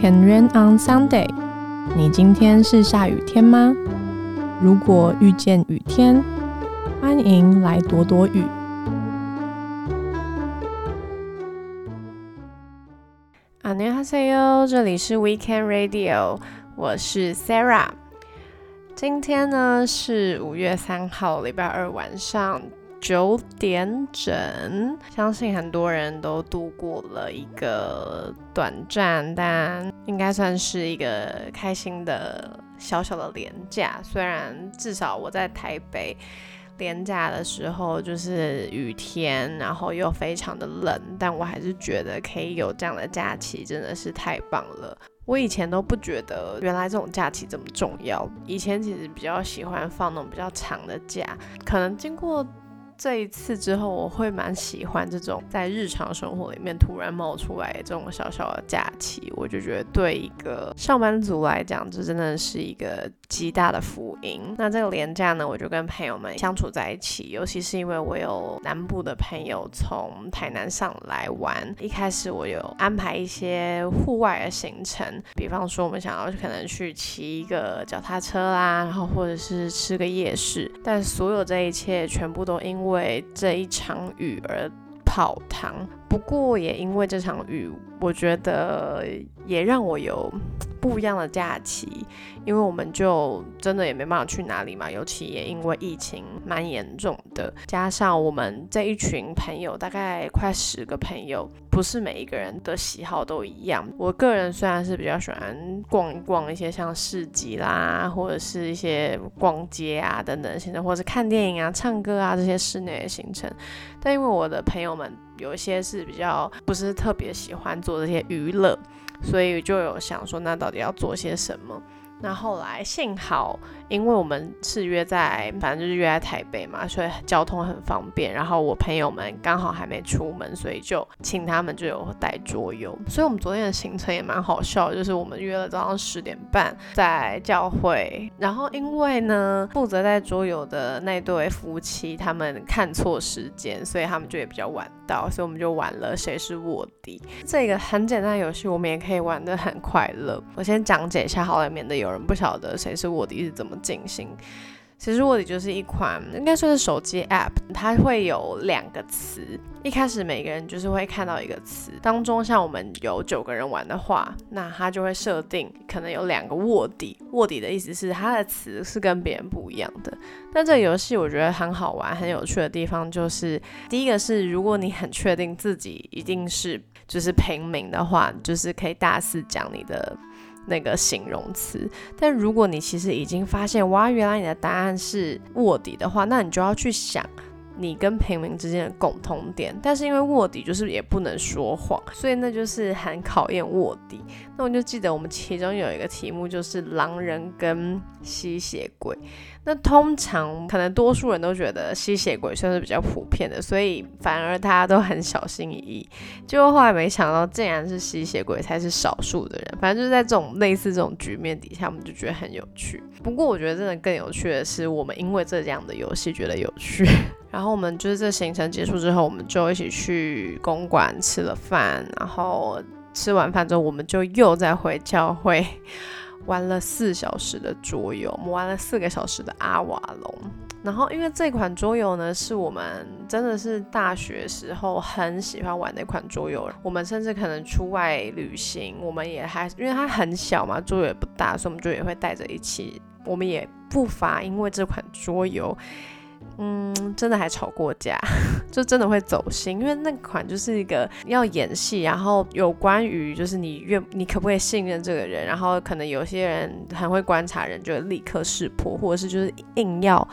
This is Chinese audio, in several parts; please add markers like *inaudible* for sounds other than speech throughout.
Can rain on Sunday？你今天是下雨天吗？如果遇见雨天，欢迎来躲躲雨。안녕하세요，这里是 Weekend Radio，我是 Sarah。今天呢是五月三号，礼拜二晚上。 九点整，相信很多人都度过了一个短暂，但应该算是一个开心的小小的廉假。虽然至少我在台北廉假的时候就是雨天，然后又非常的冷，但我还是觉得可以有这样的假期真的是太棒了。我以前都不觉得原来这种假期这么重要，以前其实比较喜欢放那种比较长的假，可能经过。这一次之后，我会蛮喜欢这种在日常生活里面突然冒出来这种小小的假期。我就觉得对一个上班族来讲，这真的是一个极大的福音。那这个廉假呢，我就跟朋友们相处在一起，尤其是因为我有南部的朋友从台南上来玩。一开始我有安排一些户外的行程，比方说我们想要可能去骑一个脚踏车啦，然后或者是吃个夜市。但所有这一切全部都因为为这一场雨而泡汤，不过也因为这场雨，我觉得也让我有。不一样的假期，因为我们就真的也没办法去哪里嘛，尤其也因为疫情蛮严重的，加上我们这一群朋友大概快十个朋友，不是每一个人的喜好都一样。我个人虽然是比较喜欢逛一逛一些像市集啦，或者是一些逛街啊等等行程，或者看电影啊、唱歌啊这些室内的行程，但因为我的朋友们有一些是比较不是特别喜欢做这些娱乐。所以就有想说，那到底要做些什么？那后来幸好。因为我们是约在，反正就是约在台北嘛，所以交通很方便。然后我朋友们刚好还没出门，所以就请他们就有带桌游。所以我们昨天的行程也蛮好笑，就是我们约了早上十点半在教会。然后因为呢，负责带桌游的那对夫妻他们看错时间，所以他们就也比较晚到，所以我们就玩了谁是卧底这个很简单游戏，我们也可以玩得很快乐。我先讲解一下好了，免得有人不晓得谁是卧底是怎么。进行，其实卧底就是一款应该算是手机 App，它会有两个词，一开始每个人就是会看到一个词，当中像我们有九个人玩的话，那它就会设定可能有两个卧底，卧底的意思是它的词是跟别人不一样的。但这个游戏我觉得很好玩、很有趣的地方就是，第一个是如果你很确定自己一定是就是平民的话，就是可以大肆讲你的。那个形容词，但如果你其实已经发现哇，原来你的答案是卧底的话，那你就要去想你跟平民之间的共通点。但是因为卧底就是也不能说谎，所以那就是很考验卧底。那我就记得我们其中有一个题目就是狼人跟吸血鬼。那通常可能多数人都觉得吸血鬼算是比较普遍的，所以反而大家都很小心翼翼。结果后来没想到，竟然是吸血鬼才是少数的人。反正就是在这种类似这种局面底下，我们就觉得很有趣。不过我觉得真的更有趣的是，我们因为这样的游戏觉得有趣。然后我们就是这行程结束之后，我们就一起去公馆吃了饭，然后吃完饭之后，我们就又再回教会。玩了四小时的桌游，我们玩了四个小时的阿瓦隆。然后，因为这款桌游呢，是我们真的是大学时候很喜欢玩的一款桌游。我们甚至可能出外旅行，我们也还因为它很小嘛，桌游也不大，所以我们就也会带着一起。我们也不乏因为这款桌游。嗯，真的还吵过架，*laughs* 就真的会走心，因为那款就是一个要演戏，然后有关于就是你愿你可不可以信任这个人，然后可能有些人很会观察人，就立刻识破，或者是就是硬要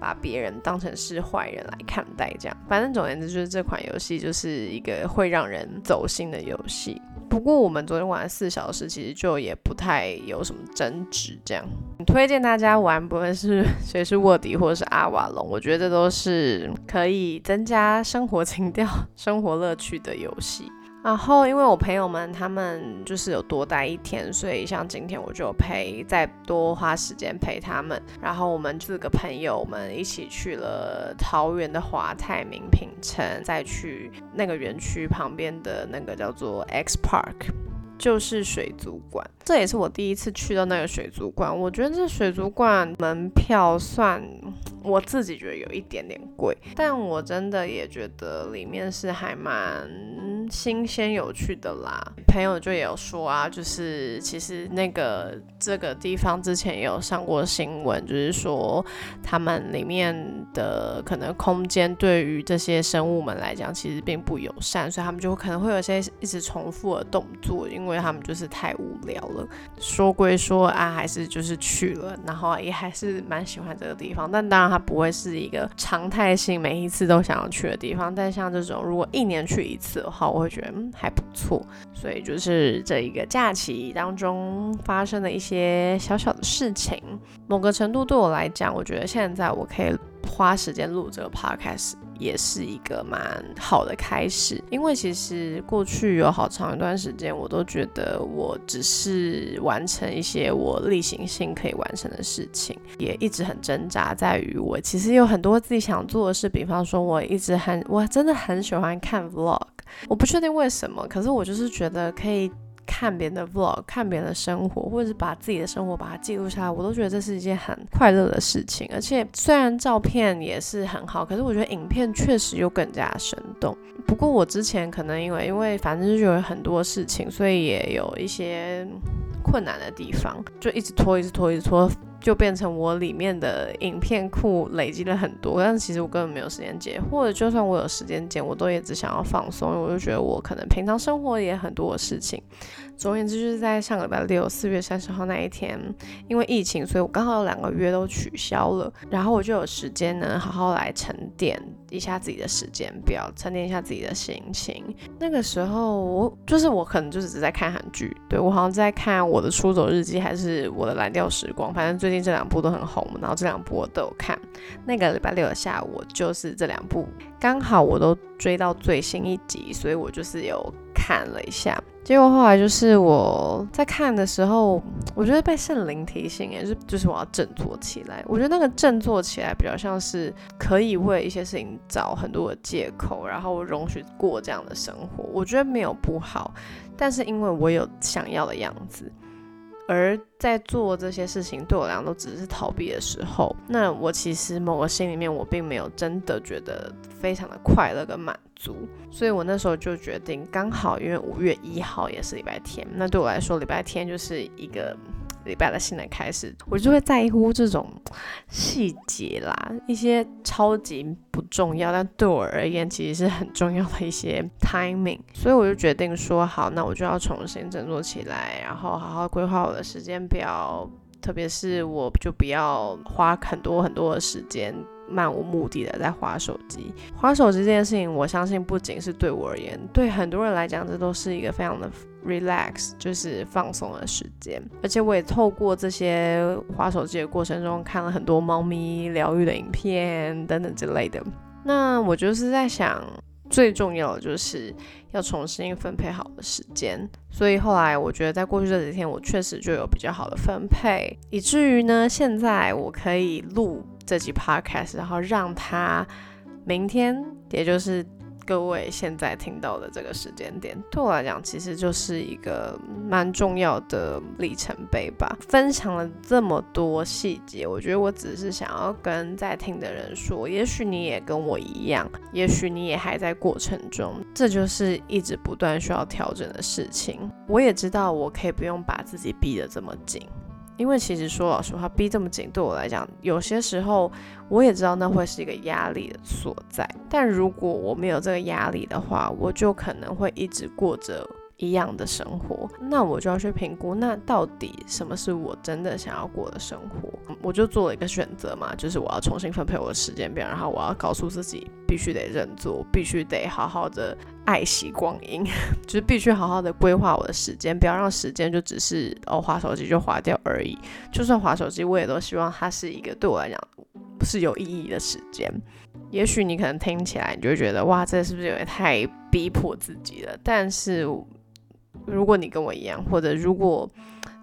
把别人当成是坏人来看待，这样，反正总而言之就是这款游戏就是一个会让人走心的游戏。不过我们昨天玩了四小时，其实就也不太有什么争执。这样，推荐大家玩，不论是 *laughs* 谁是卧底或者是阿瓦隆，我觉得都是可以增加生活情调、*laughs* 生活乐趣的游戏。然后，因为我朋友们他们就是有多待一天，所以像今天我就陪再多花时间陪他们。然后我们四个朋友们一起去了桃园的华泰名品城，再去那个园区旁边的那个叫做 X Park。就是水族馆，这也是我第一次去到那个水族馆。我觉得这水族馆门票算我自己觉得有一点点贵，但我真的也觉得里面是还蛮新鲜有趣的啦。朋友就也有说啊，就是其实那个这个地方之前也有上过新闻，就是说他们里面的可能空间对于这些生物们来讲其实并不友善，所以他们就可能会有些一直重复的动作，因为他们就是太无聊了。说归说啊，还是就是去了，然后也还是蛮喜欢这个地方。但当然它不会是一个常态性每一次都想要去的地方。但像这种如果一年去一次的话，我会觉得还不错。所以就是这一个假期当中发生的一些小小的事情，某个程度对我来讲，我觉得现在我可以花时间录这个 podcast。也是一个蛮好的开始，因为其实过去有好长一段时间，我都觉得我只是完成一些我例行性可以完成的事情，也一直很挣扎，在于我其实有很多自己想做的事，比方说我一直很我真的很喜欢看 vlog，我不确定为什么，可是我就是觉得可以。看别人的 vlog，看别人的生活，或者是把自己的生活把它记录下来，我都觉得这是一件很快乐的事情。而且虽然照片也是很好，可是我觉得影片确实又更加生动。不过我之前可能因为因为反正就有很多事情，所以也有一些困难的地方，就一直拖，一直拖，一直拖。就变成我里面的影片库累积了很多，但是其实我根本没有时间剪，或者就算我有时间剪，我都也只想要放松，我就觉得我可能平常生活也很多的事情。总而言之，就是在上个礼拜六，四月三十号那一天，因为疫情，所以我刚好有两个月都取消了，然后我就有时间呢，好好来沉淀一下自己的时间表，沉淀一下自己的心情。那个时候，我就是我可能就是只在看韩剧，对我好像在看《我的出走日记》还是《我的蓝调时光》，反正最近这两部都很红，然后这两部我都有看。那个礼拜六的下午，就是这两部刚好我都追到最新一集，所以我就是有看了一下。结果后来就是我在看的时候，我觉得被圣灵提醒，也是就是我要振作起来。我觉得那个振作起来比较像是可以为一些事情找很多的借口，然后容许过这样的生活。我觉得没有不好，但是因为我有想要的样子。而在做这些事情对我来讲都只是逃避的时候，那我其实某个心里面我并没有真的觉得非常的快乐跟满足，所以我那时候就决定，刚好因为五月一号也是礼拜天，那对我来说礼拜天就是一个。礼拜的新的开始，我就会在乎这种细节啦，一些超级不重要，但对我而言其实是很重要的一些 timing。所以我就决定说，好，那我就要重新振作起来，然后好好规划我的时间表，特别是我就不要花很多很多的时间。漫无目的的在划手机，划手机这件事情，我相信不仅是对我而言，对很多人来讲，这都是一个非常的 relax，就是放松的时间。而且我也透过这些划手机的过程中，看了很多猫咪疗愈的影片等等之类的。那我就是在想，最重要的就是要重新分配好的时间。所以后来我觉得，在过去这几天，我确实就有比较好的分配，以至于呢，现在我可以录。这集 podcast，然后让他明天，也就是各位现在听到的这个时间点，对我来讲，其实就是一个蛮重要的里程碑吧。分享了这么多细节，我觉得我只是想要跟在听的人说，也许你也跟我一样，也许你也还在过程中，这就是一直不断需要调整的事情。我也知道，我可以不用把自己逼得这么紧。因为其实说老实话，逼这么紧对我来讲，有些时候我也知道那会是一个压力的所在。但如果我没有这个压力的话，我就可能会一直过着。一样的生活，那我就要去评估，那到底什么是我真的想要过的生活？我就做了一个选择嘛，就是我要重新分配我的时间表，然后我要告诉自己，必须得认做，必须得好好的爱惜光阴，*laughs* 就是必须好好的规划我的时间，不要让时间就只是哦划手机就划掉而已。就算划手机，我也都希望它是一个对我来讲是有意义的时间。也许你可能听起来，你就觉得哇，这是不是有点太逼迫自己了？但是。如果你跟我一样，或者如果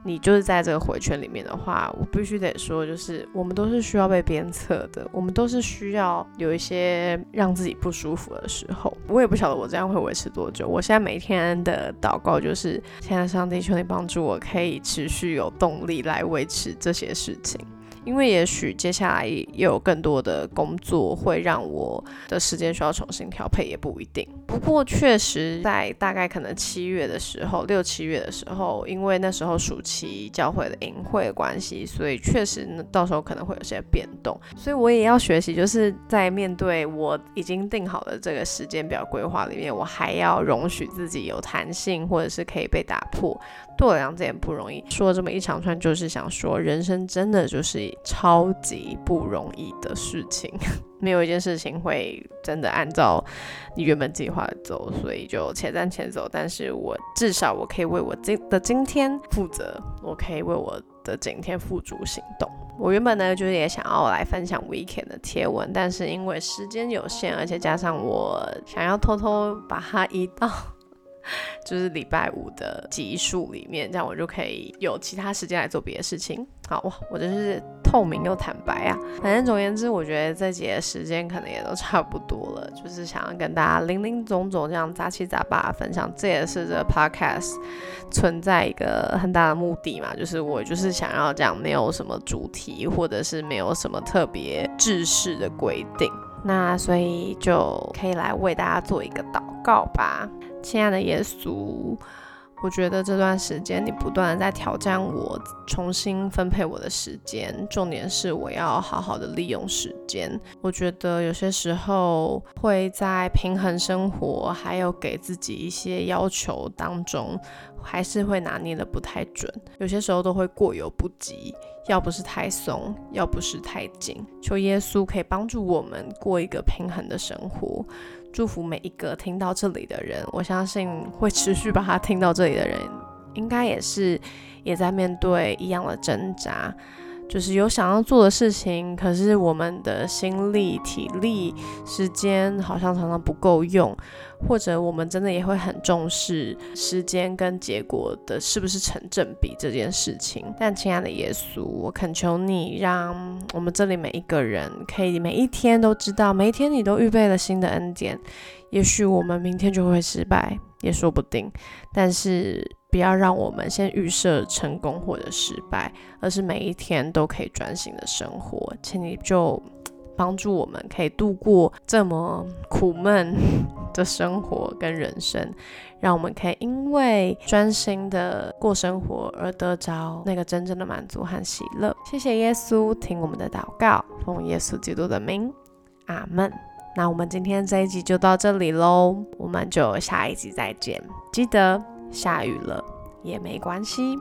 你就是在这个回圈里面的话，我必须得说，就是我们都是需要被鞭策的，我们都是需要有一些让自己不舒服的时候。我也不晓得我这样会维持多久。我现在每天的祷告就是，现在上帝求你帮助我，可以持续有动力来维持这些事情。因为也许接下来也有更多的工作会让我的时间需要重新调配，也不一定。不过确实在大概可能七月的时候，六七月的时候，因为那时候暑期教会的营会的关系，所以确实到时候可能会有些变动。所以我也要学习，就是在面对我已经定好的这个时间表规划里面，我还要容许自己有弹性，或者是可以被打破。对我讲这也不容易。说这么一长串，就是想说，人生真的就是。超级不容易的事情，*laughs* 没有一件事情会真的按照你原本计划走，所以就且战且走。但是我至少我可以为我今的今天负责，我可以为我的今天付诸行动。我原本呢就是也想要来分享 weekend 的贴文，但是因为时间有限，而且加上我想要偷偷把它移到。*laughs* 就是礼拜五的集数里面，这样我就可以有其他时间来做别的事情。好哇，我真是透明又坦白啊。反正总言之，我觉得这节时间可能也都差不多了，就是想要跟大家零零总总这样杂七杂八分享。这也是这 podcast 存在一个很大的目的嘛，就是我就是想要这样，没有什么主题，或者是没有什么特别制式的规定。那所以就可以来为大家做一个祷告吧。亲爱的耶稣，我觉得这段时间你不断的在挑战我，重新分配我的时间。重点是我要好好的利用时间。我觉得有些时候会在平衡生活，还有给自己一些要求当中，还是会拿捏的不太准。有些时候都会过犹不及，要不是太松，要不是太紧。求耶稣可以帮助我们过一个平衡的生活。祝福每一个听到这里的人，我相信会持续把它听到这里的人，应该也是也在面对一样的挣扎。就是有想要做的事情，可是我们的心力、体力、时间好像常常不够用，或者我们真的也会很重视时间跟结果的是不是成正比这件事情。但亲爱的耶稣，我恳求你，让我们这里每一个人可以每一天都知道，每一天你都预备了新的恩典。也许我们明天就会失败，也说不定。但是。不要让我们先预设成功或者失败，而是每一天都可以专心的生活。请你就帮助我们，可以度过这么苦闷的生活跟人生，让我们可以因为专心的过生活而得着那个真正的满足和喜乐。谢谢耶稣，听我们的祷告，奉耶稣基督的名，阿门。那我们今天这一集就到这里喽，我们就下一集再见，记得。下雨了也没关系。